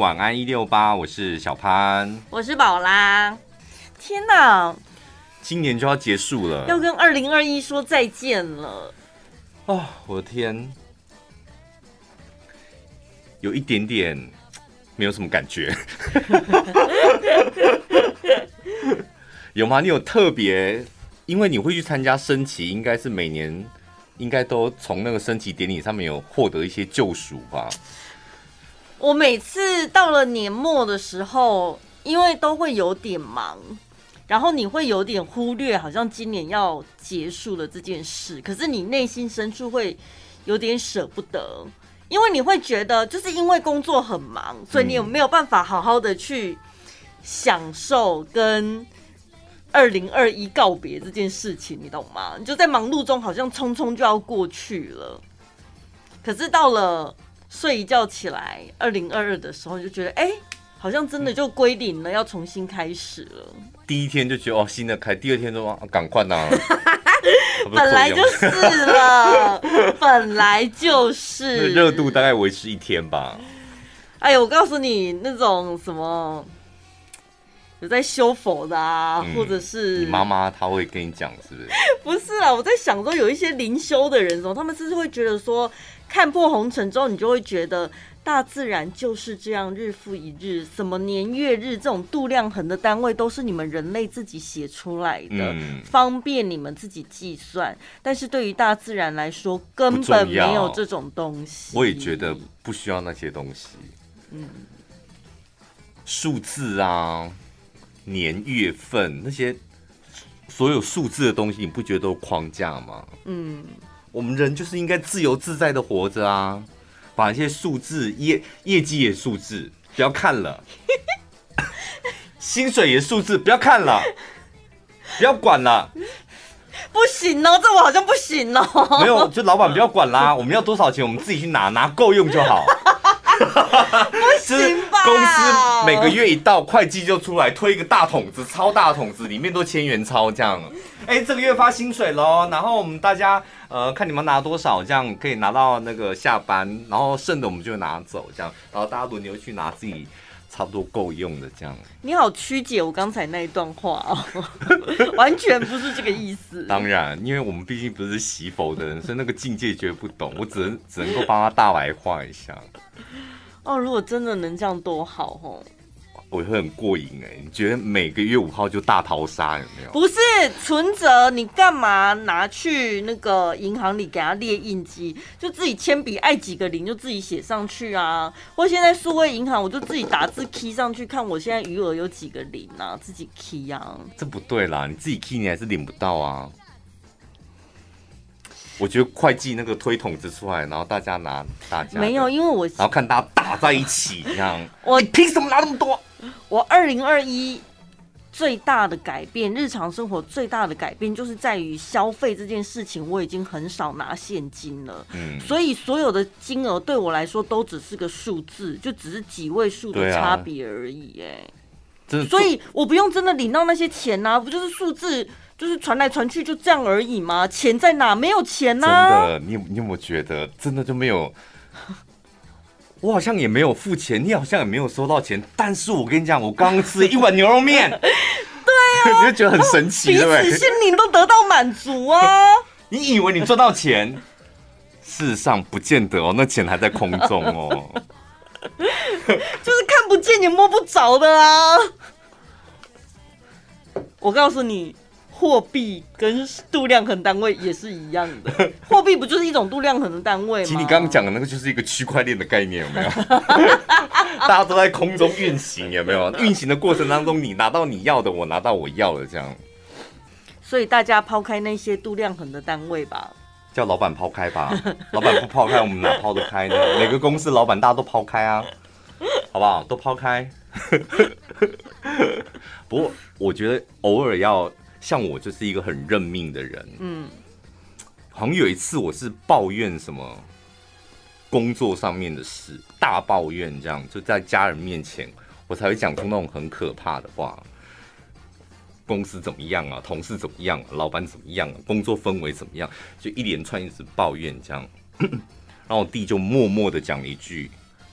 晚安一六八，我是小潘，我是宝拉。天哪，今年就要结束了，要跟二零二一说再见了。哦，我的天，有一点点没有什么感觉。有吗？你有特别？因为你会去参加升旗，应该是每年应该都从那个升旗典礼上面有获得一些救赎吧。我每次到了年末的时候，因为都会有点忙，然后你会有点忽略，好像今年要结束了这件事。可是你内心深处会有点舍不得，因为你会觉得，就是因为工作很忙，所以你有没有办法好好的去享受跟。二零二一告别这件事情，你懂吗？你就在忙碌中，好像匆匆就要过去了。可是到了睡一觉起来，二零二二的时候，你就觉得，哎、欸，好像真的就归零了，要重新开始了。第一天就觉得哦，新的开，第二天就说赶快呐，本来就是了，本来就是。热度大概维持一天吧。哎呦，我告诉你，那种什么。有在修佛的啊，嗯、或者是你妈妈，她会跟你讲，是不是？不是啊，我在想说，有一些灵修的人，他们是不是会觉得说，看破红尘之后，你就会觉得大自然就是这样，日复一日，什么年月日这种度量衡的单位，都是你们人类自己写出来的，嗯、方便你们自己计算。但是对于大自然来说，根本没有这种东西。我也觉得不需要那些东西。嗯，数字啊。年月份那些所有数字的东西，你不觉得都框架吗？嗯，我们人就是应该自由自在的活着啊！把一些数字业业绩也数字，不要看了；薪水也数字，不要看了，不要管了。不行哦，这我好像不行哦。没有，就老板 不要管啦，我们要多少钱，我们自己去拿，拿够用就好。不行吧？公司每个月一到，会计就出来推一个大桶子，超大桶子，里面都千元钞这样。哎、这个月发薪水喽，然后我们大家呃看你们拿多少，这样可以拿到那个下班，然后剩的我们就拿走，这样，然后大家轮流去拿自己差不多够用的这样。你好曲解我刚才那一段话哦，完全不是这个意思。当然，因为我们毕竟不是习佛的人，所以那个境界绝对不懂，我只能只能够帮他大白话一下。哦，如果真的能这样多好哦！我会很过瘾哎，你觉得每个月五号就大逃杀有没有？不是存折，你干嘛拿去那个银行里给他列印机？就自己铅笔爱几个零就自己写上去啊！或现在数位银行，我就自己打字 key 上去，看我现在余额有几个零啊，自己 key 啊。这不对啦，你自己 key 你还是领不到啊。我觉得会计那个推筒子出来，然后大家拿大家没有，因为我然后看大家打在一起这样，我凭什么拿那么多？我二零二一最大的改变，日常生活最大的改变就是在于消费这件事情，我已经很少拿现金了。嗯，所以所有的金额对我来说都只是个数字，就只是几位数的差别而已。哎，所以我不用真的领到那些钱啊，不就是数字？就是传来传去就这样而已吗？钱在哪？没有钱呐、啊。真的，你有你有没有觉得真的就没有？我好像也没有付钱，你好像也没有收到钱。但是我跟你讲，我刚刚吃一碗牛肉面，对啊，你就觉得很神奇，对不对？彼此心灵都得到满足啊！你以为你赚到钱，事实上不见得哦，那钱还在空中哦，就是看不见也摸不着的啊！我告诉你。货币跟度量衡单位也是一样的，货币不就是一种度量衡的单位吗？其实你刚刚讲的那个就是一个区块链的概念，有没有？大家都在空中运行，有没有？运行的过程当中，你拿到你要的，我拿到我要的，这样。所以大家抛开那些度量衡的单位吧，叫老板抛开吧。老板不抛开，我们哪抛得开呢？每个公司老板大家都抛开啊，好不好？都抛开。不过我觉得偶尔要。像我就是一个很认命的人，嗯，好像有一次我是抱怨什么工作上面的事，大抱怨这样，就在家人面前，我才会讲出那种很可怕的话。公司怎么样啊？同事怎么样啊？老板怎么样啊？工作氛围怎么样？就一连串一直抱怨这样，然后我弟就默默的讲了一句：“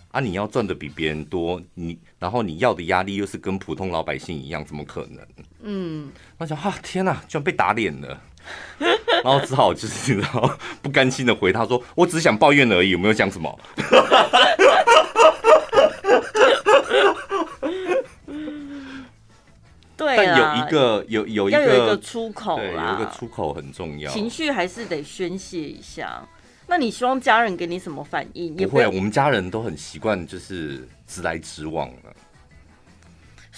啊，你要赚的比别人多，你然后你要的压力又是跟普通老百姓一样，怎么可能？嗯，我想哈，天哪，居然被打脸了，然后只好就是你知道不甘心的回他说，我只是想抱怨而已，有没有讲什么？对，但有一个有有一个，要有一个出口啦，有一个出口很重要，情绪还是得宣泄一下。那你希望家人给你什么反应？不会，我们家人都很习惯，就是直来直往的。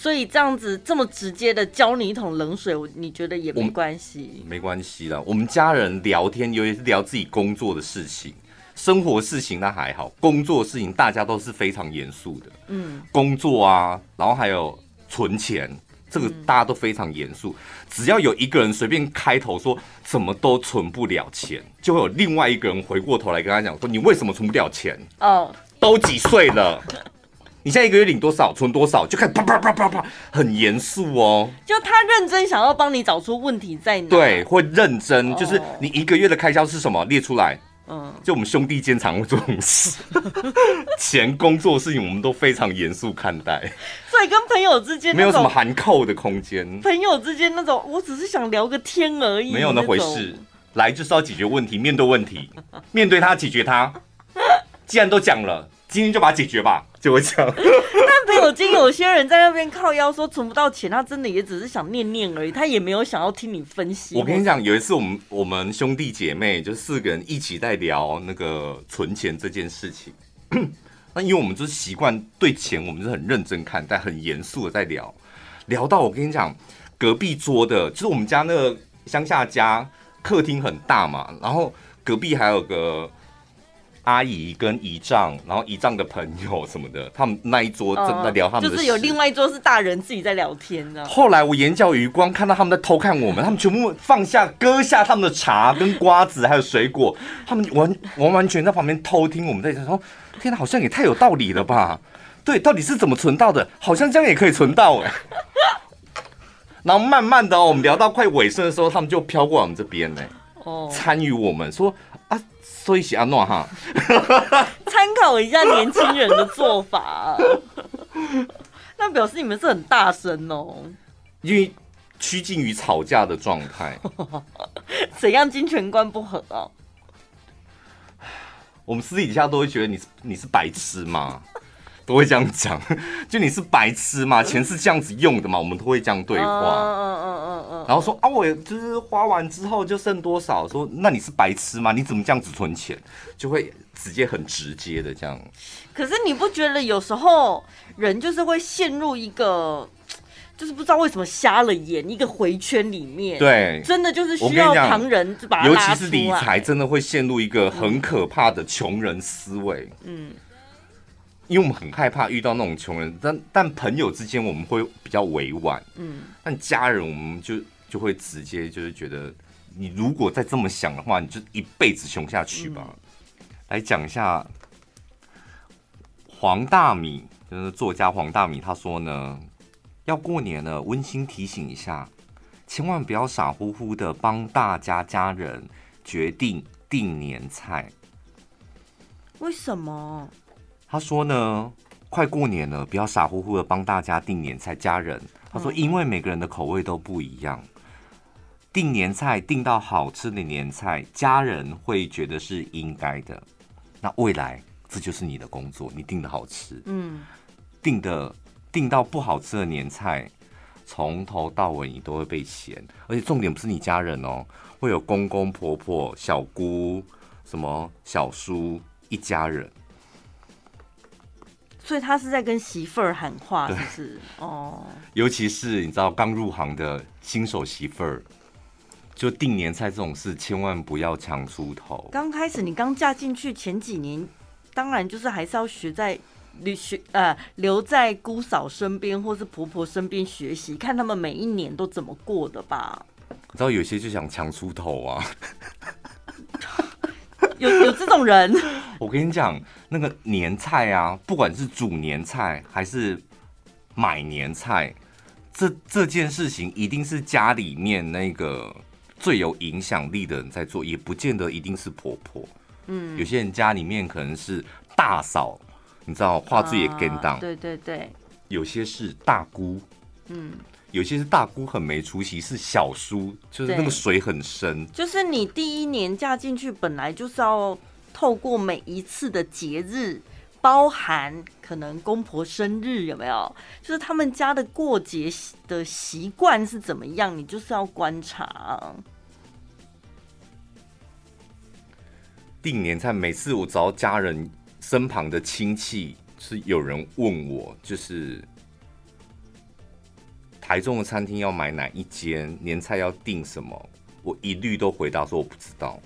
所以这样子这么直接的浇你一桶冷水，你觉得也没关系？没关系啦，我们家人聊天，尤其是聊自己工作的事情、生活事情，那还好；工作事情，大家都是非常严肃的。嗯，工作啊，然后还有存钱。这个大家都非常严肃，只要有一个人随便开头说怎么都存不了钱，就会有另外一个人回过头来跟他讲说，你为什么存不了钱？哦，都几岁了？你现在一个月领多少？存多少？就开始啪啪啪啪啪，很严肃哦。就他认真想要帮你找出问题在哪？对，会认真，就是你一个月的开销是什么？列出来。嗯，就我们兄弟间常会做这种事，钱、工作事情我们都非常严肃看待，所以跟朋友之间没有什么含扣的空间。朋友之间那种，我只是想聊个天而已，没有那回事。来就是要解决问题，面对问题，面对他解决他。既然都讲了，今天就把它解决吧，就会这样。但朋友间有些人在那边靠腰说存不到钱，他真的也只是想念念而已，他也没有想要听你分析。我跟你讲，有一次我们我们兄弟姐妹就四个人一起在聊那个存钱这件事情。那因为我们就是习惯对钱，我们是很认真看待，很严肃的在聊。聊到我跟你讲，隔壁桌的，就是我们家那个乡下家，客厅很大嘛，然后隔壁还有个。阿姨跟姨丈，然后姨丈的朋友什么的，他们那一桌正在聊他们就是有另外一桌是大人自己在聊天的。后来我眼角余光看到他们在偷看我们，他们全部放下割下他们的茶跟瓜子还有水果，他们完完完全在旁边偷听我们在讲说，天哪，好像也太有道理了吧？对，到底是怎么存到的？好像这样也可以存到哎。然后慢慢的哦，我们聊到快尾声的时候，他们就飘过来我们这边呢，哦，参与我们说。所以是安诺哈，参考一下年轻人的做法，那表示你们是很大声哦，因为趋近于吵架的状态。怎样金钱观不合啊？我们私底下都会觉得你是你是白痴吗？都会这样讲，就你是白痴吗？钱是这样子用的嘛？我们都会这样对话。嗯嗯嗯嗯，然后说啊，我就是花完之后就剩多少？说那你是白痴吗？你怎么这样子存钱？就会直接很直接的这样。可是你不觉得有时候人就是会陷入一个，就是不知道为什么瞎了眼，一个回圈里面。对，真的就是需要旁人就把。尤其是理财，真的会陷入一个很可怕的穷人思维。嗯。因为我们很害怕遇到那种穷人，但但朋友之间我们会比较委婉，嗯，但家人我们就就会直接就是觉得，你如果再这么想的话，你就一辈子穷下去吧。嗯、来讲一下黄大米，就是作家黄大米，他说呢，要过年了，温馨提醒一下，千万不要傻乎乎的帮大家家人决定订年菜。为什么？他说呢，快过年了，不要傻乎乎的帮大家订年菜。家人，他说，因为每个人的口味都不一样，订年菜订到好吃的年菜，家人会觉得是应该的。那未来这就是你的工作，你订的好吃，嗯，订的订到不好吃的年菜，从头到尾你都会被嫌。而且重点不是你家人哦，会有公公婆婆、小姑、什么小叔一家人。所以他是在跟媳妇儿喊话，是不是？哦，尤其是你知道刚入行的新手媳妇儿，就订年菜这种事，千万不要强出头。刚开始你刚嫁进去前几年，当然就是还是要学在留学呃留在姑嫂身边或是婆婆身边学习，看他们每一年都怎么过的吧。你知道有些就想强出头啊。有有这种人，我跟你讲，那个年菜啊，不管是煮年菜还是买年菜，这这件事情一定是家里面那个最有影响力的人在做，也不见得一定是婆婆。嗯，有些人家里面可能是大嫂，你知道画质也跟档，对对对，有些是大姑，嗯，有些是大姑很没出息，是小叔，就是那个水很深。就是你第一年嫁进去，本来就是要透过每一次的节日，包含可能公婆生日有没有，就是他们家的过节的习惯是怎么样，你就是要观察。订年菜，每次我只要家人身旁的亲戚是有人问我，就是台中的餐厅要买哪一间，年菜要订什么，我一律都回答说我不知道，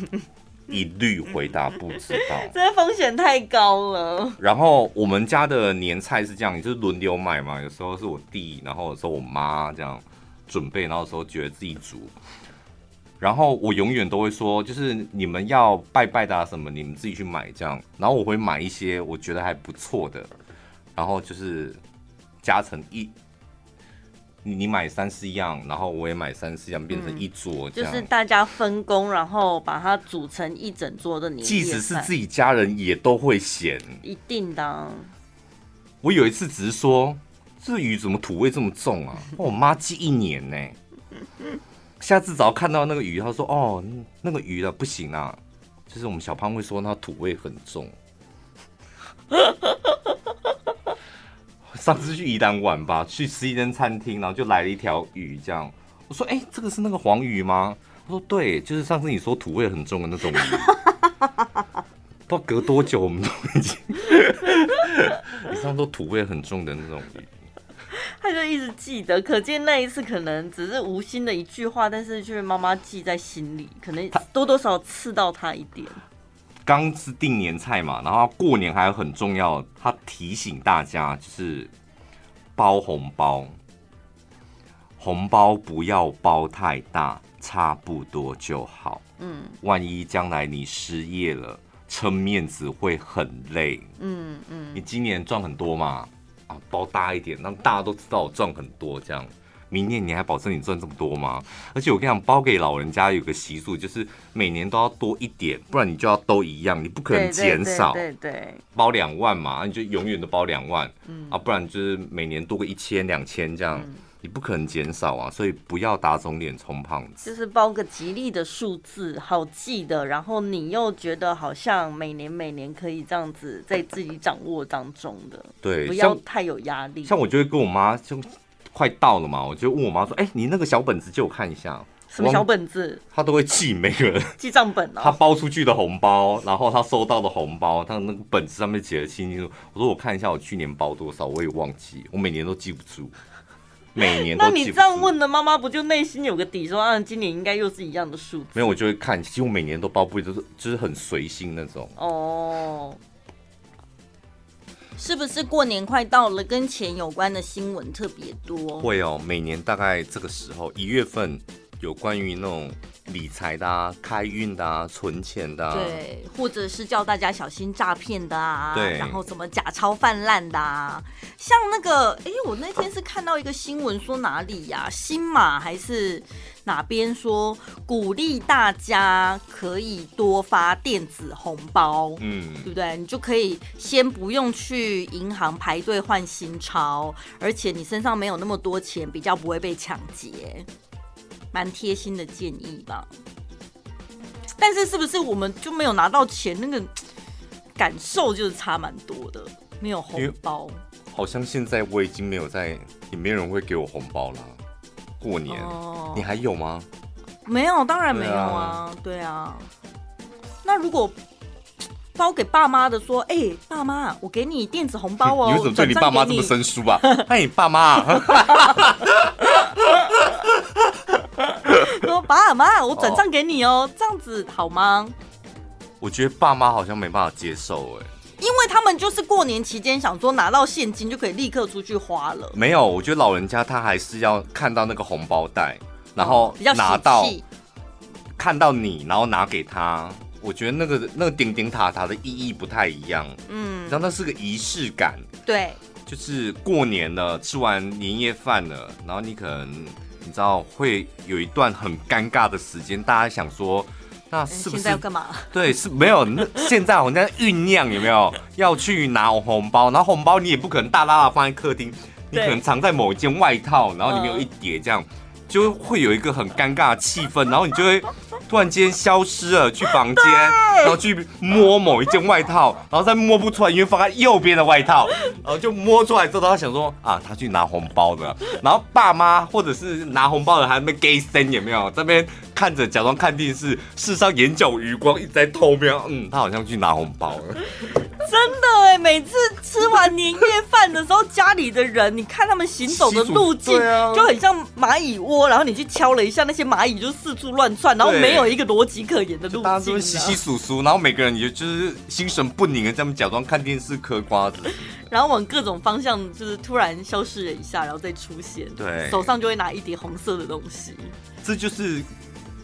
一律回答不知道，这风险太高了。然后我们家的年菜是这样，就是轮流买嘛，有时候是我弟，然后有时候我妈这样准备，然后有时候觉得自己煮。然后我永远都会说，就是你们要拜拜的啊什么，你们自己去买这样。然后我会买一些我觉得还不错的，然后就是加成一，你你买三四样，然后我也买三四样，变成一桌就是大家分工，然后把它组成一整桌的年。即使是自己家人也都会嫌，一定的。我有一次只是说，这鱼怎么土味这么重啊？我妈记一年呢。下次只要看到那个鱼，他说：“哦，那个鱼啊不行啊，就是我们小胖会说它土味很重。”上次去宜兰玩吧，去吃一间餐厅，然后就来了一条鱼，这样我说：“哎、欸，这个是那个黄鱼吗？”他说：“对，就是上次你说土味很重的那种鱼。”不知道隔多久，我们都已经，你上次说土味很重的那种鱼。他就一直记得，可见那一次可能只是无心的一句话，但是却妈妈记在心里，可能多多少少刺到他一点。刚是定年菜嘛，然后过年还有很重要，他提醒大家就是包红包，红包不要包太大，差不多就好。嗯，万一将来你失业了，撑面子会很累。嗯嗯，你今年赚很多嘛？啊，包大一点，让大家都知道我赚很多。这样，明年你还保证你赚这么多吗？而且我跟你讲，包给老人家有个习俗，就是每年都要多一点，不然你就要都一样，你不可能减少。对对，包两万嘛，你就永远都包两万。嗯啊，不然就是每年多个一千两千这样。嗯你不可能减少啊，所以不要打肿脸充胖子。就是包个吉利的数字，好记的，然后你又觉得好像每年每年可以这样子在自己掌握当中的，对，不要太有压力。像我就会跟我妈，就快到了嘛，我就问我妈说：“哎、欸，你那个小本子借我看一下。”什么小本子？他都会记每个人 记账本哦。他包出去的红包，然后他收到的红包，他那个本子上面写的清清楚楚。我说我看一下，我去年包多少，我也忘记，我每年都记不住。每年都，那你这样问的妈妈不就内心有个底，说啊，今年应该又是一样的数字？没有，我就会看，几乎每年都包，不会就是就是很随心那种。哦，是不是过年快到了，跟钱有关的新闻特别多？会哦，每年大概这个时候一月份。有关于那种理财的啊、开运的啊、存钱的啊，对，或者是叫大家小心诈骗的啊，对，然后什么假钞泛滥的啊，像那个，哎，我那天是看到一个新闻说哪里呀、啊，新马还是哪边说鼓励大家可以多发电子红包，嗯，对不对？你就可以先不用去银行排队换新钞，而且你身上没有那么多钱，比较不会被抢劫。蛮贴心的建议吧，但是是不是我们就没有拿到钱？那个感受就是差蛮多的，没有红包。好像现在我已经没有在，也没有人会给我红包了。过年，哦，你还有吗？没有，当然没有啊。对啊。那如果包给爸妈的说，哎、欸，爸妈，我给你电子红包哦。你为什么对你爸妈这么生疏啊？哎，你爸妈。说爸妈，我转账给你哦，这样子好吗？我觉得爸妈好像没办法接受哎，因为他们就是过年期间想说拿到现金就可以立刻出去花了。没有，我觉得老人家他还是要看到那个红包袋，然后拿到看到你，然后拿给他。我觉得那个那个顶顶塔塔的意义不太一样。嗯，然后那是个仪式感。对，就是过年了，吃完年夜饭了，然后你可能。你知道会有一段很尴尬的时间，大家想说，那是不是现在要干嘛？对，是没有。那现在我们在酝酿，有没有要去拿红包？然后红包你也不可能大大的放在客厅，你可能藏在某一件外套，然后里面有一叠这样。嗯就会有一个很尴尬的气氛，然后你就会突然间消失了，去房间，然后去摸某一件外套，然后再摸不出来，因为放在右边的外套，然后就摸出来之后，他想说啊，他去拿红包的，然后爸妈或者是拿红包的还没 gay 森有没有？这边看着假装看电视，事实上眼角余光一直在偷瞄，嗯，他好像去拿红包了。真的哎，每次吃完年夜饭的时候，家里的人，你看他们行走的路径，就很像蚂蚁窝。然后你去敲了一下，那些蚂蚁就四处乱窜，然后没有一个逻辑可言的路径。大家都稀稀疏疏，然后每个人也就是心神不宁的，这样假装看电视嗑瓜子，然后往各种方向就是突然消失了一下，然后再出现。对，手上就会拿一叠红色的东西。这就是。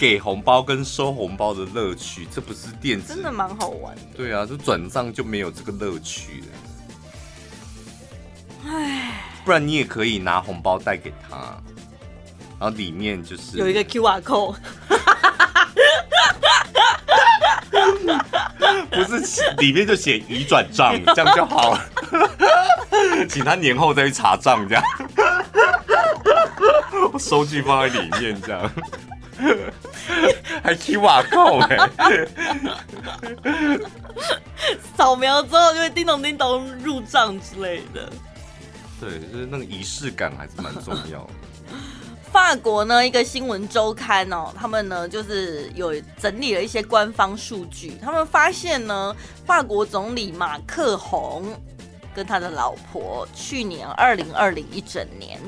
给红包跟收红包的乐趣，这不是电子，真的蛮好玩的。对啊，这转账就没有这个乐趣了。唉，不然你也可以拿红包袋给他，然后里面就是有一个 QR code，不是里面就写已转账，这样就好了。请他年后再去查账，这样收据放在里面，这样。还 QR code 哎，扫描之后就会叮咚叮咚入账之类的。对，就是那个仪式感还是蛮重要的。法国呢，一个新闻周刊哦，他们呢就是有整理了一些官方数据，他们发现呢，法国总理马克宏跟他的老婆去年二零二零一整年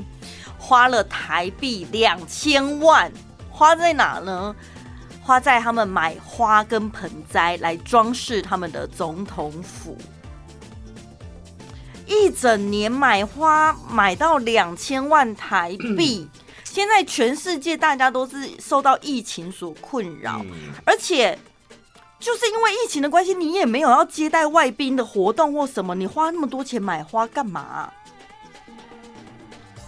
花了台币两千万。花在哪呢？花在他们买花跟盆栽来装饰他们的总统府，一整年买花买到两千万台币。现在全世界大家都是受到疫情所困扰，而且就是因为疫情的关系，你也没有要接待外宾的活动或什么，你花那么多钱买花干嘛？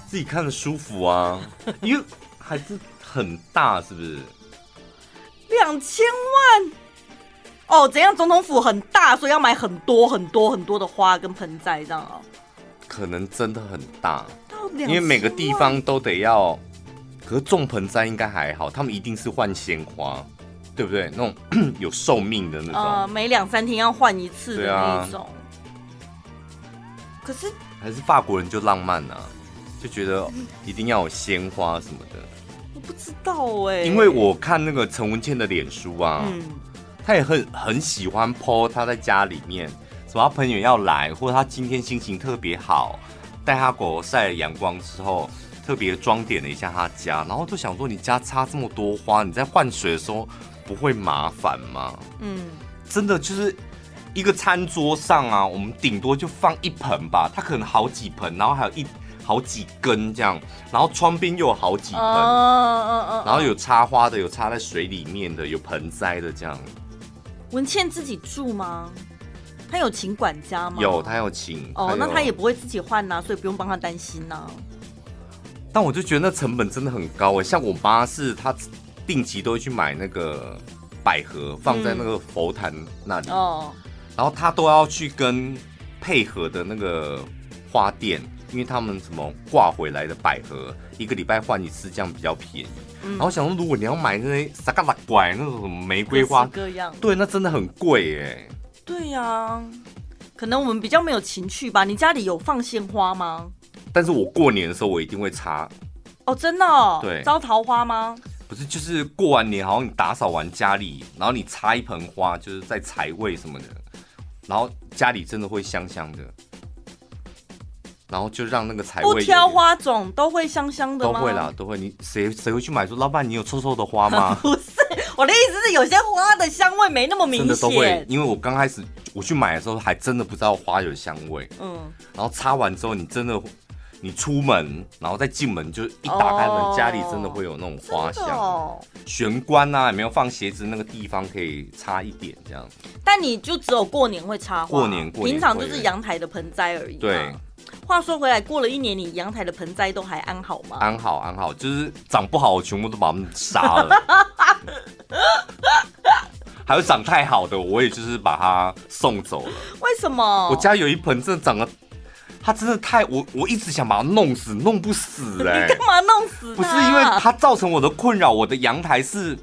自己看着舒服啊，因为还是。很大是不是？两千万哦？怎样？总统府很大，所以要买很多很多很多的花跟盆栽，这样哦？可能真的很大，因为每个地方都得要。可是种盆栽应该还好，他们一定是换鲜花，对不对？那种 有寿命的那种，呃，每两三天要换一次的那种。啊、可是还是法国人就浪漫啊，就觉得一定要有鲜花什么的。我不知道哎、欸，因为我看那个陈文茜的脸书啊，嗯，他也很很喜欢 po 他在家里面，什么他朋友要来，或者他今天心情特别好，带他狗晒了阳光之后，特别装点了一下他家，然后就想说，你家插这么多花，你在换水的时候不会麻烦吗？嗯，真的就是一个餐桌上啊，我们顶多就放一盆吧，他可能好几盆，然后还有一。好几根这样，然后窗边又有好几盆，uh, uh, uh, uh. 然后有插花的，有插在水里面的，有盆栽的这样。文倩自己住吗？他有请管家吗？有，他有请。哦，oh, 那他也不会自己换呐，所以不用帮他担心呐。但我就觉得那成本真的很高哎，像我妈是她定期都会去买那个百合，放在那个佛坛那里哦，oh. 然后她都要去跟配合的那个花店。因为他们什么挂回来的百合，一个礼拜换一次，这样比较便宜。嗯、然后想说，如果你要买那些啥嘎啦拐那种什么玫瑰花，各样对，那真的很贵哎。对呀、啊，可能我们比较没有情趣吧。你家里有放鲜花吗？但是我过年的时候，我一定会插。哦，真的、哦？对，招桃花吗？不是，就是过完年，好像你打扫完家里，然后你插一盆花，就是在财位什么的，然后家里真的会香香的。然后就让那个财位不挑花种都会香香的吗？都会啦，都会。你谁谁会去买说老板，你有臭臭的花吗？不是，我的意思是有些花的香味没那么明显。真的都会，因为我刚开始我去买的时候还真的不知道花有香味。嗯。然后插完之后，你真的你出门，然后再进门就一打开门，哦、家里真的会有那种花香。哦、玄关啊，也没有放鞋子那个地方可以插一点这样。但你就只有过年会插花，过年过年平常就是阳台的盆栽而已。对。话说回来，过了一年，你阳台的盆栽都还安好吗？安好，安好，就是长不好，我全部都把它们杀了。还有长太好的，我也就是把它送走了。为什么？我家有一盆真的长得，它真的太我我一直想把它弄死，弄不死哎、欸。你干嘛弄死？不是因为它造成我的困扰，我的阳台是，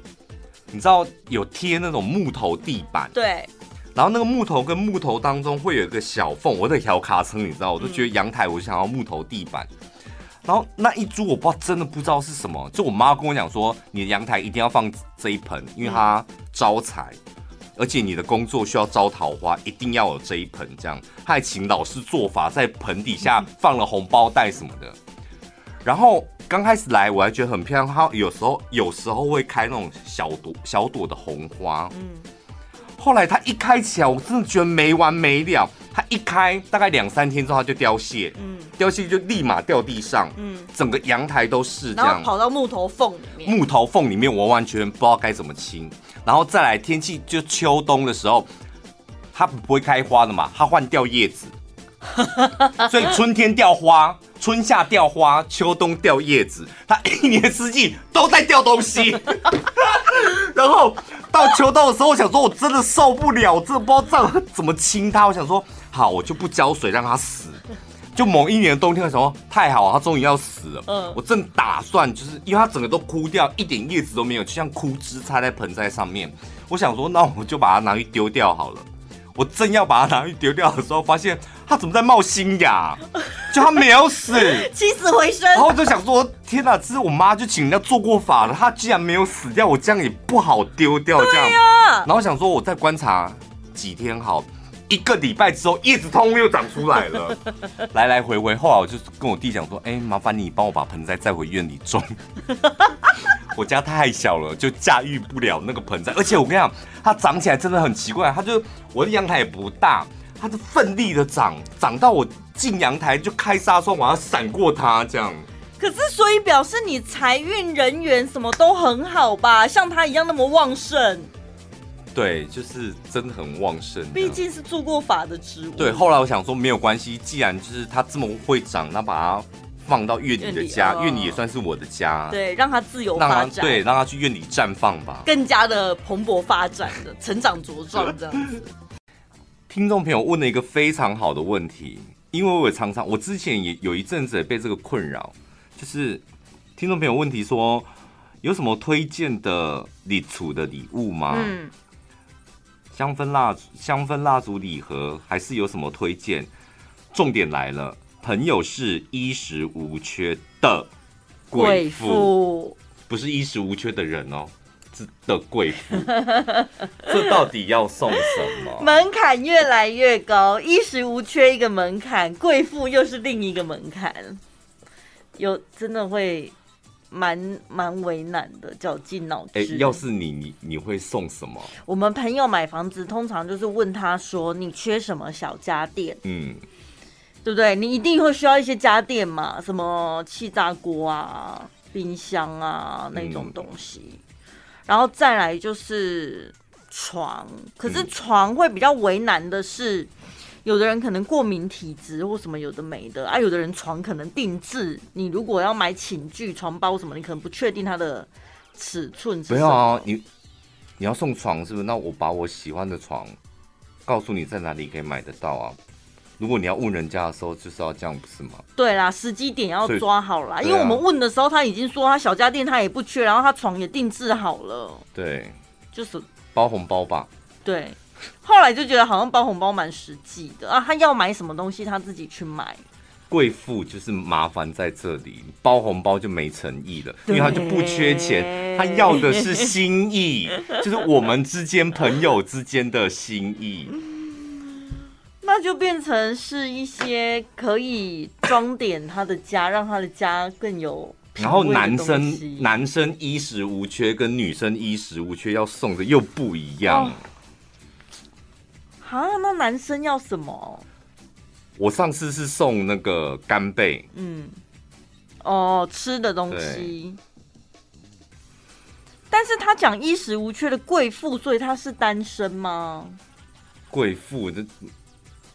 你知道有贴那种木头地板，对。然后那个木头跟木头当中会有一个小缝，我的条卡层，你知道，我都觉得阳台我想要木头地板。然后那一株我不知道，真的不知道是什么，就我妈跟我讲说，你的阳台一定要放这一盆，因为它招财，而且你的工作需要招桃花，一定要有这一盆。这样，她还请老师做法，在盆底下放了红包袋什么的。然后刚开始来我还觉得很漂亮，它有时候有时候会开那种小朵小朵的红花。嗯。后来它一开起来，我真的觉得没完没了。它一开，大概两三天之后，它就凋谢，嗯，凋谢就立马掉地上，嗯，整个阳台都是这样，然后跑到木头缝里面，木头缝里面，我完全不知道该怎么清。然后再来天气就秋冬的时候，它不会开花的嘛，它换掉叶子，所以春天掉花，春夏掉花，秋冬掉叶子，它一年四季都在掉东西，然后。到秋冬的时候，我想说，我真的受不了，这不知道这样怎么清它。我想说，好，我就不浇水，让它死。就某一年的冬天的时候，太好了，它终于要死了。嗯，我正打算，就是因为它整个都枯掉，一点叶子都没有，就像枯枝插在盆栽上面。我想说，那我就把它拿去丢掉好了。我正要把它拿去丢掉的时候，发现它怎么在冒新芽，就它没有死，起死回生。然后我就想说，天哪！这是我妈就请人家做过法了，它既然没有死掉，我这样也不好丢掉。这样，然后想说，我再观察几天好，一个礼拜之后，叶子通又长出来了，来来回回。后来我就跟我弟讲说，哎，麻烦你帮我把盆栽带回院里种。我家太小了，就驾驭不了那个盆栽，而且我跟你讲，它长起来真的很奇怪。它就我的阳台也不大，它就奋力的长，长到我进阳台就开纱窗，我要闪过它这样。可是，所以表示你财运、人缘什么都很好吧？像它一样那么旺盛。对，就是真的很旺盛。毕竟是做过法的植物。对，后来我想说没有关系，既然就是它这么会长，那把它。放到院里的家，院里，里也算是我的家。对，让它自由发展。对，让它去院里绽放吧，更加的蓬勃发展的，成长茁壮这样子。听众朋友问了一个非常好的问题，因为我也常常，我之前也有一阵子也被这个困扰，就是听众朋友问题说，有什么推荐的礼储的礼物吗？嗯，香氛蜡烛、香氛蜡烛礼盒，还是有什么推荐？重点来了。朋友是衣食无缺的贵妇，不是衣食无缺的人哦，是的贵妇。这到底要送什么？门槛越来越高，衣食无缺一个门槛，贵妇又是另一个门槛，有真的会蛮蛮为难的，绞尽脑汁。哎，要是你，你你会送什么？我们朋友买房子，通常就是问他说：“你缺什么小家电？”嗯。对不对？你一定会需要一些家电嘛，什么气炸锅啊、冰箱啊那种东西，嗯、然后再来就是床。可是床会比较为难的是，嗯、有的人可能过敏体质或什么有的没的啊，有的人床可能定制，你如果要买寝具、床包什么，你可能不确定它的尺寸。没有啊，你你要送床是不是？那我把我喜欢的床告诉你在哪里可以买得到啊。如果你要问人家的时候，就是要这样，不是吗？对啦，时机点要抓好啦。因为我们问的时候，他已经说他小家电他也不缺，然后他床也定制好了。对，就是包红包吧。对，后来就觉得好像包红包蛮实际的啊。他要买什么东西，他自己去买。贵妇就是麻烦在这里，包红包就没诚意了，因为他就不缺钱，他要的是心意，就是我们之间朋友之间的心意。那就变成是一些可以装点他的家，让他的家更有。然后男生男生衣食无缺，跟女生衣食无缺要送的又不一样。啊，那男生要什么？我上次是送那个干贝。嗯。哦，吃的东西。但是他讲衣食无缺的贵妇，所以他是单身吗？贵妇这。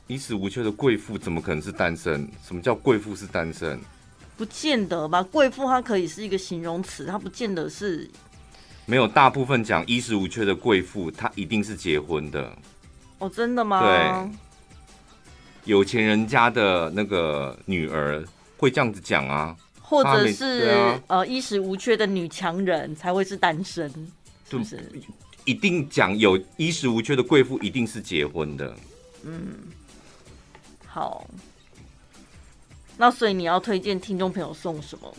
衣食无缺的贵妇怎么可能是单身？什么叫贵妇是单身？不见得吧，贵妇它可以是一个形容词，它不见得是没有，大部分讲衣食无缺的贵妇，她一定是结婚的。哦，真的吗？对，有钱人家的那个女儿会这样子讲啊，或者是、啊、呃衣食无缺的女强人才会是单身，是不是？一定讲有衣食无缺的贵妇一定是结婚的。嗯，好，那所以你要推荐听众朋友送什么？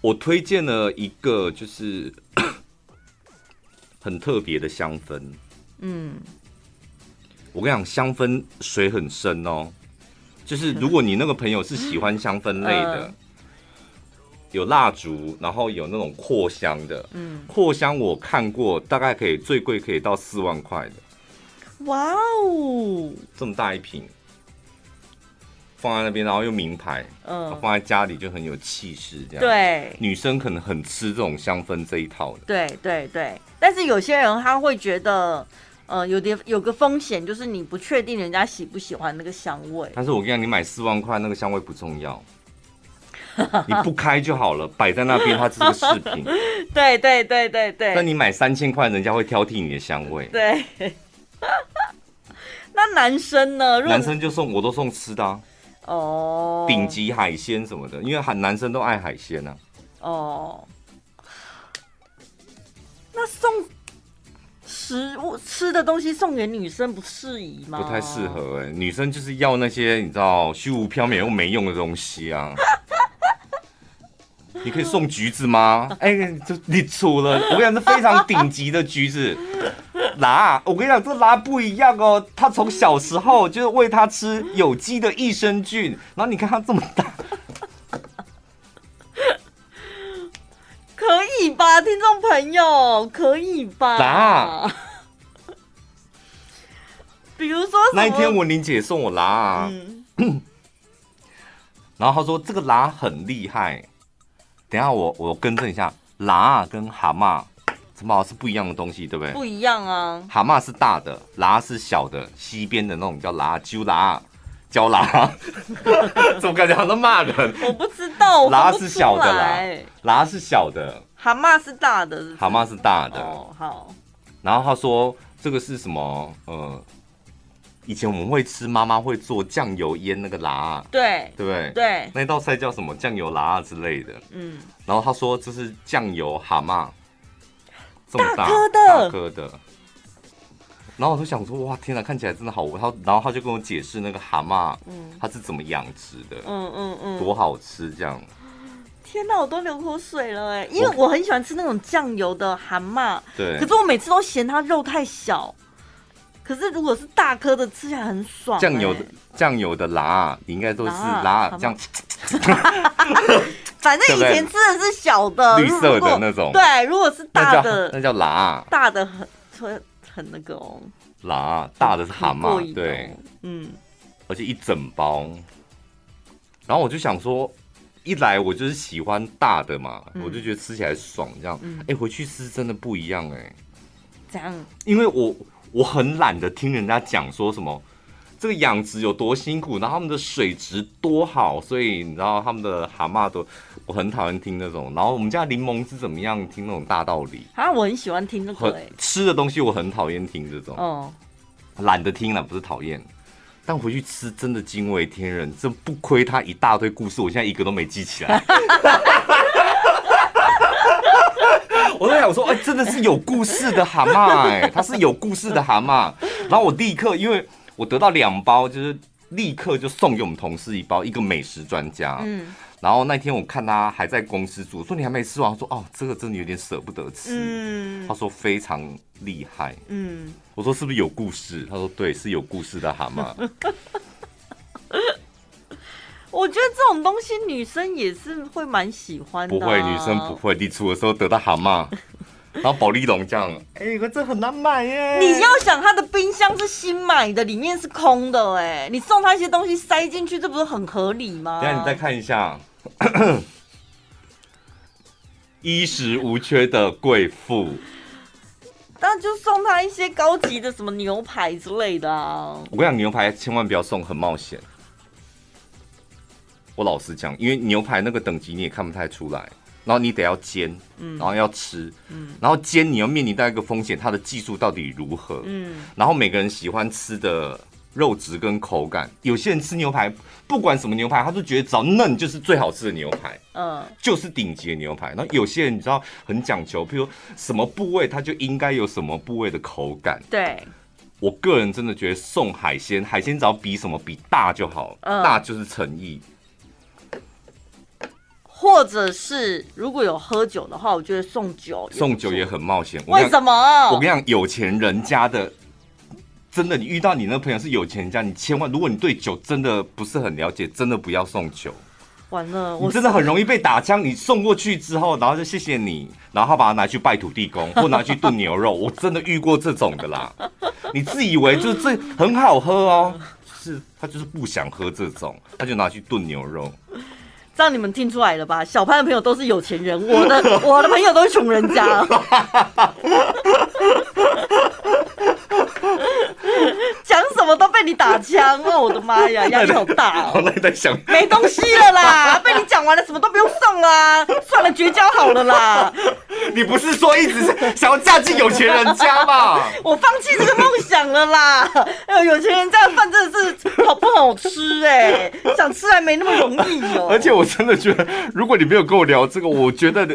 我推荐了一个，就是 很特别的香氛。嗯，我跟你讲，香氛水很深哦。就是如果你那个朋友是喜欢香氛类的，呃、有蜡烛，然后有那种扩香的，嗯，扩香我看过，大概可以最贵可以到四万块的。哇哦，这么大一瓶。放在那边，然后又名牌，嗯，放在家里就很有气势，这样。对，女生可能很吃这种香氛这一套的。对对对，但是有些人他会觉得，呃，有点有个风险，就是你不确定人家喜不喜欢那个香味。但是我跟你讲，你买四万块那个香味不重要，你不开就好了，摆在那边它只是个饰品。对对对对对。那你买三千块，人家会挑剔你的香味。对。那男生呢？男生就送，我都送吃的啊。哦，顶级海鲜什么的，因为海男生都爱海鲜呢、啊。哦，那送食物吃的东西送给女生不适宜吗？不太适合哎、欸，女生就是要那些你知道虚无缥缈又没用的东西啊。你可以送橘子吗？哎、欸，就你除了我跟你讲，这非常顶级的橘子。拉，我跟你讲，这拉不一样哦。他从小时候就是喂他吃有机的益生菌，然后你看他这么大，听众朋友，可以吧？拉，比如说那一天文玲姐送我拉，嗯、然后她说这个拉很厉害。等一下我我更正一下，拉跟蛤蟆。怎么是不一样的东西，对不对？不一样啊！蛤蟆是大的，拉是小的，西边的那种叫拉，揪拉，椒拉，怎么感觉好像骂人？我不知道，拉是小的啦，拉是小的，蛤蟆是大的是？蛤蟆是大的。哦，好。然后他说这个是什么？呃，以前我们会吃，妈妈会做酱油腌那个辣，对，对不对？对，那道菜叫什么？酱油拉之类的。嗯。然后他说这是酱油蛤蟆。这么大，的，大颗的，然后我就想说，哇，天哪，看起来真的好。他，然后他就跟我解释那个蛤蟆，嗯，它是怎么养殖的，嗯嗯嗯，多好吃这样。天哪，我都流口水了哎，因为我很喜欢吃那种酱油的蛤蟆，对，可是我每次都嫌它肉太小。可是如果是大颗的，吃起来很爽。酱油的酱油的辣，你应该都是辣酱。反正以前吃的是小的，绿色的那种。对，如果是大的，那叫辣。大的很很很那个哦。辣，大的是蛤蟆，对，嗯，而且一整包。然后我就想说，一来我就是喜欢大的嘛，我就觉得吃起来爽，这样。哎，回去吃真的不一样哎。这样？因为我。我很懒得听人家讲说什么这个养殖有多辛苦，然后他们的水质多好，所以你知道他们的蛤蟆都，我很讨厌听那种。然后我们家柠檬是怎么样听那种大道理啊？我很喜欢听这个、欸，吃的东西我很讨厌听这种。哦，懒得听了，不是讨厌，但回去吃真的惊为天人，这不亏他一大堆故事，我现在一个都没记起来。我在想我说，哎，真的是有故事的蛤蟆，哎，它是有故事的蛤蟆。然后我立刻，因为我得到两包，就是立刻就送给我们同事一包，一个美食专家。嗯。然后那天我看他还在公司住，说你还没吃完，说哦，这个真的有点舍不得吃。嗯。他说非常厉害。嗯。我说是不是有故事？他说对，是有故事的蛤蟆。我觉得这种东西女生也是会蛮喜欢的。不会，女生不会。你出的时候得到蛤蟆，然后保利龙这样，哎，可这很难买耶。你要想，他的冰箱是新买的，里面是空的，哎，你送他一些东西塞进去，这不是很合理吗？等下你再看一下，衣食无缺的贵妇，那就送他一些高级的什么牛排之类的啊。我跟你讲，牛排千万不要送，很冒险。我老实讲，因为牛排那个等级你也看不太出来，然然后你得要煎，嗯，然后要吃，嗯，然后煎你要面临到一个风险，它的技术到底如何，嗯，然后每个人喜欢吃的肉质跟口感，有些人吃牛排不管什么牛排，他都觉得只要嫩就是最好吃的牛排，嗯，就是顶级的牛排。然后有些人你知道很讲究，譬如什么部位它就应该有什么部位的口感，对。我个人真的觉得送海鲜，海鲜只要比什么比大就好，嗯、大就是诚意。或者是如果有喝酒的话，我觉得送酒，送酒也很冒险。为什么？我跟你讲，有钱人家的，真的，你遇到你那朋友是有钱人家，你千万，如果你对酒真的不是很了解，真的不要送酒。完了，我真的很容易被打枪。你送过去之后，然后就谢谢你，然后他把它拿去拜土地公，或拿去炖牛肉。我真的遇过这种的啦。你自以为就是这很好喝哦，是他就是不想喝这种，他就拿去炖牛肉。这样你们听出来了吧？小潘的朋友都是有钱人，我的 我的朋友都是穷人家。讲什么都被你打枪哦！我的妈呀，压力好大哦！那你在想没东西了啦，被你讲完了，什么都不用送啦，算了，绝交好了啦。你不是说一直想要嫁进有钱人家吗？我放弃这个梦想了啦！哎呦，有钱人家的饭真的是好不好吃哎，想吃还没那么容易哦。而且我真的觉得，如果你没有跟我聊这个，我觉得。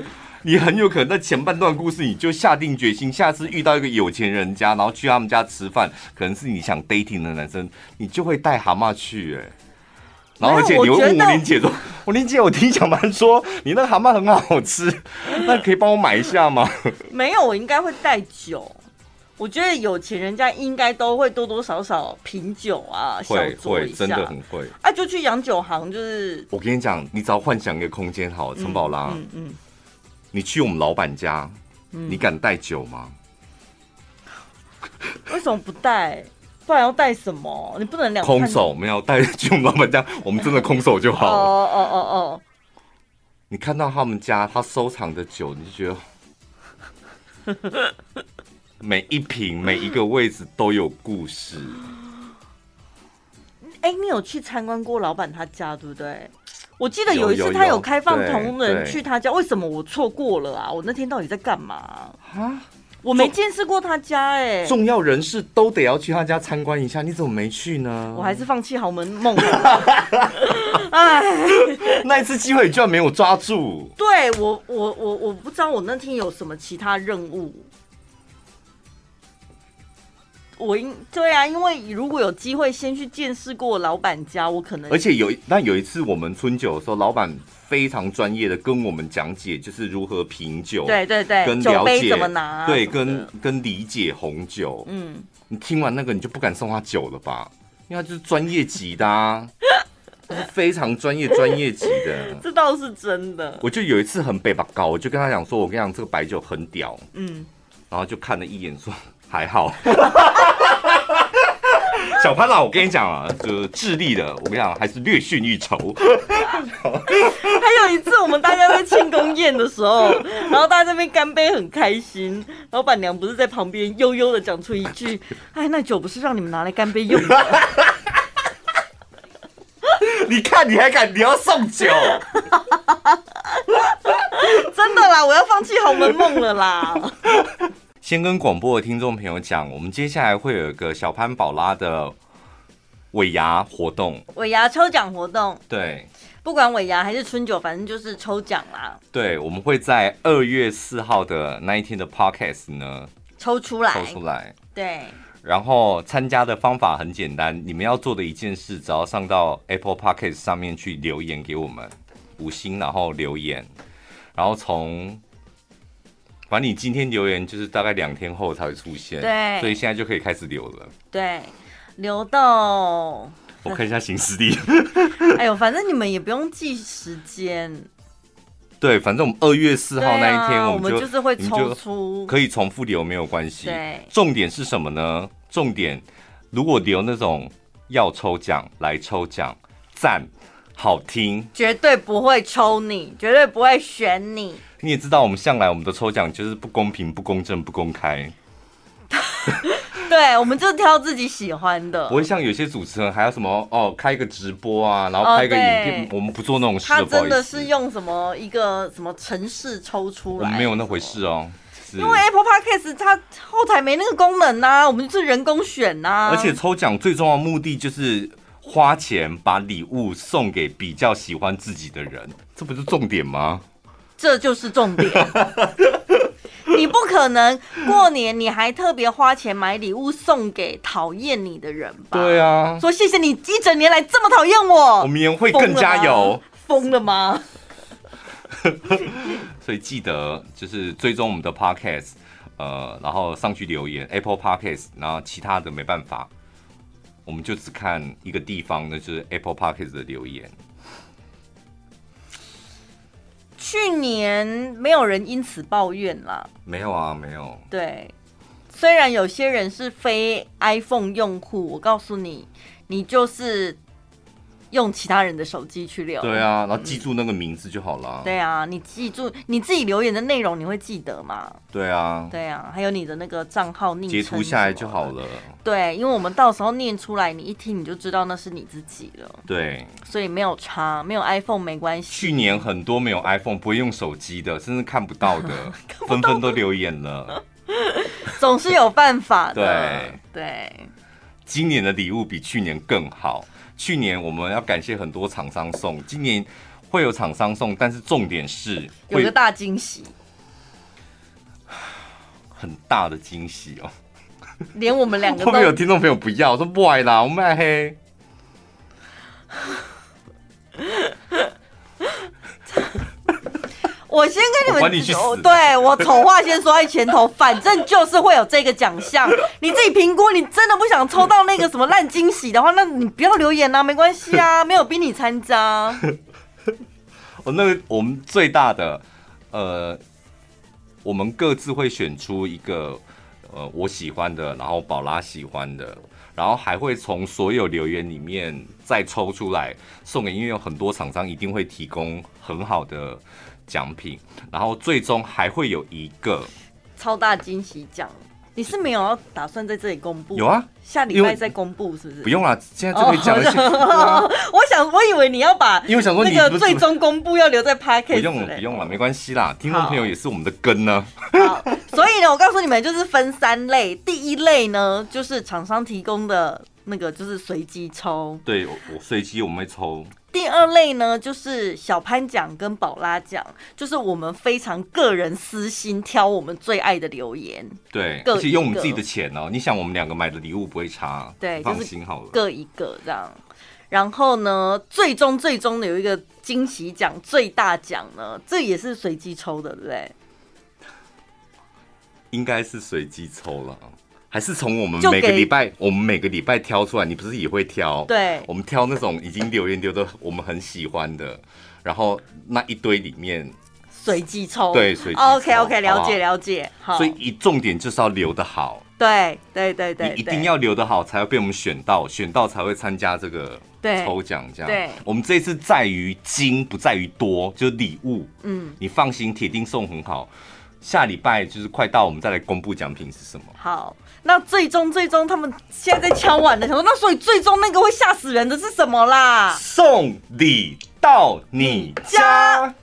你很有可能在前半段故事，你就下定决心，下次遇到一个有钱人家，然后去他们家吃饭，可能是你想 dating 的男生，你就会带蛤蟆去，哎，然后而且你会问吴玲姐说：“吴玲姐，我听小曼说你那个蛤蟆很好吃，那可以帮我买一下吗？”没有，我应该会带酒。我觉得有钱人家应该都会多多少少品酒啊，会会真的很会。啊，就去洋酒行，就是我跟你讲，你只要幻想一个空间，好，陈宝拉，嗯嗯。你去我们老板家，嗯、你敢带酒吗？为什么不带？不然要带什么？你不能两空手，没有带去我们老板家，我们真的空手就好了。哦哦哦哦！你看到他们家他收藏的酒，你就觉得每一瓶 每一个位置都有故事。哎、欸，你有去参观过老板他家，对不对？我记得有一次他有开放同仁去他家，为什么我错过了啊？我那天到底在干嘛啊？我没见识过他家哎、欸。重要人士都得要去他家参观一下，你怎么没去呢？我还是放弃豪门梦了。哎，那一次机会居然没有抓住。对我，我，我，我不知道我那天有什么其他任务。我应对啊，因为如果有机会先去见识过老板家，我可能而且有那有一次我们春酒的时候，老板非常专业的跟我们讲解，就是如何品酒，对对对，跟了解怎么拿，对，跟跟理解红酒。嗯，你听完那个，你就不敢送他酒了吧？因为他就是专业级的啊，他是非常专业专业级的，这倒是真的。我就有一次很北吧高，我就跟他讲说，我跟你讲这个白酒很屌，嗯，然后就看了一眼说。还好，小潘啦，我跟你讲啊，就智利的，我跟你讲还是略逊一筹。还有一次，我们大家在庆功宴的时候，然后大家这边干杯很开心，老板娘不是在旁边悠悠的讲出一句：“哎，那酒不是让你们拿来干杯用的。”你看，你还敢，你要送酒？真的啦，我要放弃豪门梦了啦。先跟广播的听众朋友讲，我们接下来会有一个小潘宝拉的尾牙活动，尾牙抽奖活动。对，不管尾牙还是春酒，反正就是抽奖啦。对，我们会在二月四号的那一天的 podcast 呢抽出来，抽出来。对，然后参加的方法很简单，你们要做的一件事，只要上到 Apple Podcast 上面去留言给我们五星，然后留言，然后从。反正你今天留言就是大概两天后才会出现，对，所以现在就可以开始留了。对，留到我看一下行事历。哎呦，反正你们也不用记时间。对，反正我们二月四号那一天，我们就，我们就是会抽出，可以重复留没有关系。对，重点是什么呢？重点如果留那种要抽奖来抽奖，赞，好听，绝对不会抽你，绝对不会选你。你也知道，我们向来我们的抽奖就是不公平、不公正、不公开。对 对，我们就挑自己喜欢的，不会像有些主持人还要什么哦，开一个直播啊，然后拍个影片，哦、我们不做那种事。他真的是用什么一个什么城市抽出来？我们没有那回事哦。因为 Apple Podcast 它后台没那个功能呐、啊，我们就是人工选呐、啊。而且抽奖最重要的目的就是花钱把礼物送给比较喜欢自己的人，这不是重点吗？这就是重点。你不可能过年你还特别花钱买礼物送给讨厌你的人吧？对啊，说谢谢你一整年来这么讨厌我，我明年会更加油。疯了吗？所以记得就是追踪我们的 Podcast，呃，然后上去留言 Apple Podcast，然后其他的没办法，我们就只看一个地方，那就是 Apple Podcast 的留言。去年没有人因此抱怨啦，没有啊，没有。对，虽然有些人是非 iPhone 用户，我告诉你，你就是。用其他人的手机去留，对啊，然后记住那个名字就好了。对啊，你记住你自己留言的内容，你会记得吗？对啊，对啊，还有你的那个账号昵称，截图下来就好了。对，因为我们到时候念出来，你一听你就知道那是你自己了。对，所以没有差，没有 iPhone 没关系。去年很多没有 iPhone 不会用手机的，甚至看不到的，纷纷都留言了。总是有办法的。对对，今年的礼物比去年更好。去年我们要感谢很多厂商送，今年会有厂商送，但是重点是有个大惊喜，很大的惊喜哦！连我们两个都 会不会有听众朋友不要，说不爱啦，我们爱黑。我先跟你们，我你去死对我丑话先说在前头，反正就是会有这个奖项，你自己评估。你真的不想抽到那个什么烂惊喜的话，那你不要留言啊，没关系啊，没有逼你参加。哦，那个我们最大的，呃，我们各自会选出一个，呃，我喜欢的，然后宝拉喜欢的，然后还会从所有留言里面再抽出来送给，因为有很多厂商一定会提供很好的。奖品，然后最终还会有一个超大惊喜奖。你是没有要打算在这里公布？有啊，下礼拜再公布是不是？不用了，现在就可以讲一下。我想，我以为你要把，因为想说那个最终公布要留在 Podcast。不用了，不用了，没关系啦。听众朋友也是我们的根呢。好，所以呢，我告诉你们，就是分三类。第一类呢，就是厂商提供的那个，就是随机抽。对，我随机我们会抽。第二类呢，就是小潘奖跟宝拉奖，就是我们非常个人私心挑我们最爱的留言，对，而且用我们自己的钱哦。你想，我们两个买的礼物不会差，对，放心好了，各一个这样。然后呢，最终最终的有一个惊喜奖，最大奖呢，这也是随机抽的，对不对？应该是随机抽了。还是从我们每个礼拜，我们每个礼拜挑出来，你不是也会挑？对，我们挑那种已经留言留的我们很喜欢的，然后那一堆里面随机抽。对，随机抽。OK OK，了解了解。好，所以一重点就是要留得好。对对对对，一定要留得好，才会被我们选到，选到才会参加这个抽奖。这样，对，我们这次在于精，不在于多，就是礼物。嗯，你放心，铁定送很好。下礼拜就是快到，我们再来公布奖品是什么。好。那最终最终他们现在在敲碗的时候，那所以最终那个会吓死人的是什么啦？送礼到你家，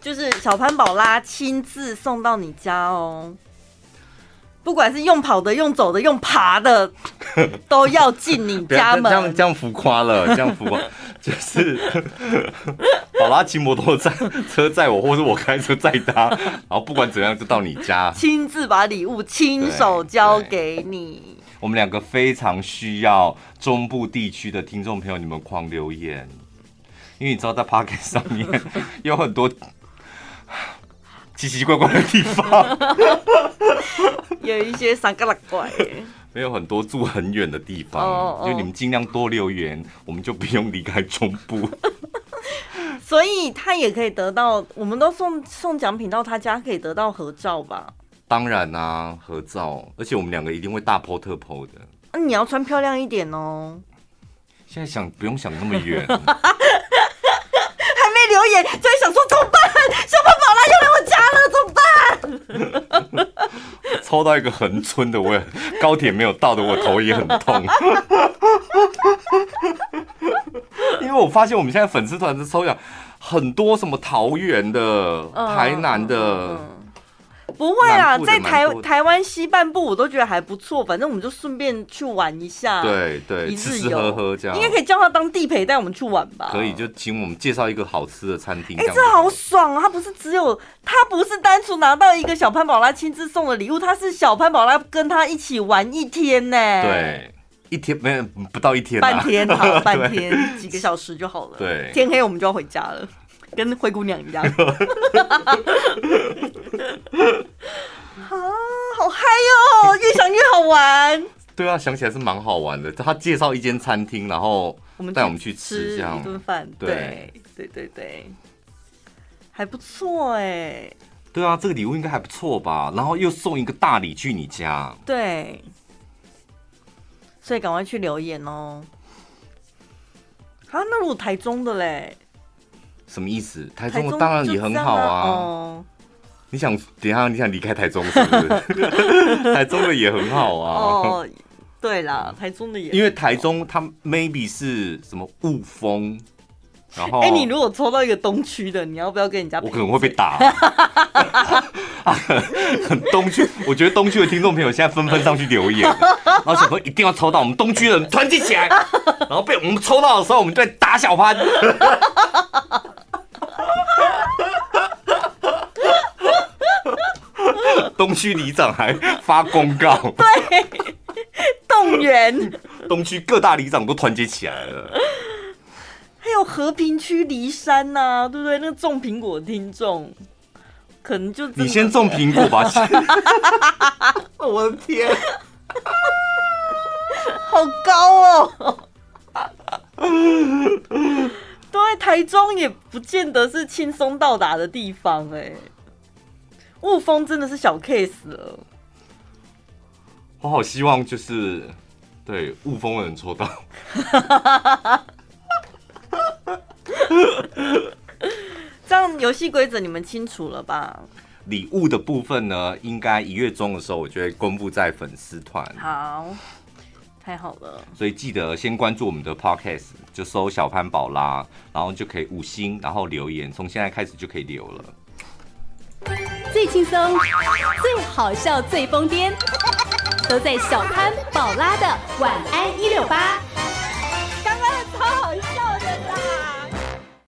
就是小潘宝拉亲自送到你家哦。不管是用跑的、用走的、用爬的，都要进你家门。这样这样浮夸了，这样浮夸就是宝拉骑摩托车车载我，或者我开车载他，然后不管怎样就到你家，亲自把礼物亲手交给你。我们两个非常需要中部地区的听众朋友，你们狂留言，因为你知道在 Podcast 上面有很多。奇奇怪怪的地方，有一些三个六怪，没有很多住很远的地方，就、oh, oh. 你们尽量多留言，我们就不用离开中部。所以他也可以得到，我们都送送奖品到他家，可以得到合照吧？当然啊，合照，而且我们两个一定会大 po 特 po 的。那、啊、你要穿漂亮一点哦。现在想不用想那么远。留言就会想说怎么办？小胖宝拉又来我家了，怎么办？抽到一个横村的，我也高铁没有到的，我头也很痛。因为我发现我们现在粉丝团的抽奖很多，什么桃园的、台南的。不会啦，在台台湾西半部我都觉得还不错，反正我们就顺便去玩一下，对对，吃吃喝喝这样，应该可以叫他当地陪带我们去玩吧？可以，就请我们介绍一个好吃的餐厅。哎，这好爽啊！他不是只有他不是单纯拿到一个小潘宝拉亲自送的礼物，他是小潘宝拉跟他一起玩一天呢。对，一天没有不到一天，半天好，半天几个小时就好了。对，天黑我们就要回家了。跟灰姑娘一样，啊，好嗨哟！越想越好玩。对啊，想起来是蛮好玩的。他介绍一间餐厅，然后带我们去吃这样一顿饭。对对对对，还不错哎。对啊，这个礼物应该还不错吧？然后又送一个大礼去你家。对，所以赶快去留言哦。啊，那如果台中的嘞？什么意思？台中的当然也很好啊。哦、你想等一下你想离开台中是不是？台中的也很好啊。哦，对啦，台中的也因为台中它 maybe 是什么雾峰，然后哎、欸，你如果抽到一个东区的，你要不要跟人家？我可能会被打。很东区，我觉得东区的听众朋友现在纷纷上去留言，然后想说一定要抽到我们东区的人团结起来，然后被我们抽到的时候，我们就在打小潘。东区里长还发公告，对，动员东区各大里长都团结起来了。还有和平区梨山呐、啊，对不对？那个种苹果的听众，可能就你先种苹果吧。我的天，好高哦！对，台中也不见得是轻松到达的地方哎。雾峰真的是小 case 了，我好希望就是对雾峰的人抽到，这样游戏规则你们清楚了吧？礼物的部分呢，应该一月中的时候，我就会公布在粉丝团。好，太好了，所以记得先关注我们的 podcast，就搜小潘宝拉，然后就可以五星，然后留言，从现在开始就可以留了。最轻松、最好笑、最疯癫，都在小潘宝拉的晚安一六八。刚刚超好笑。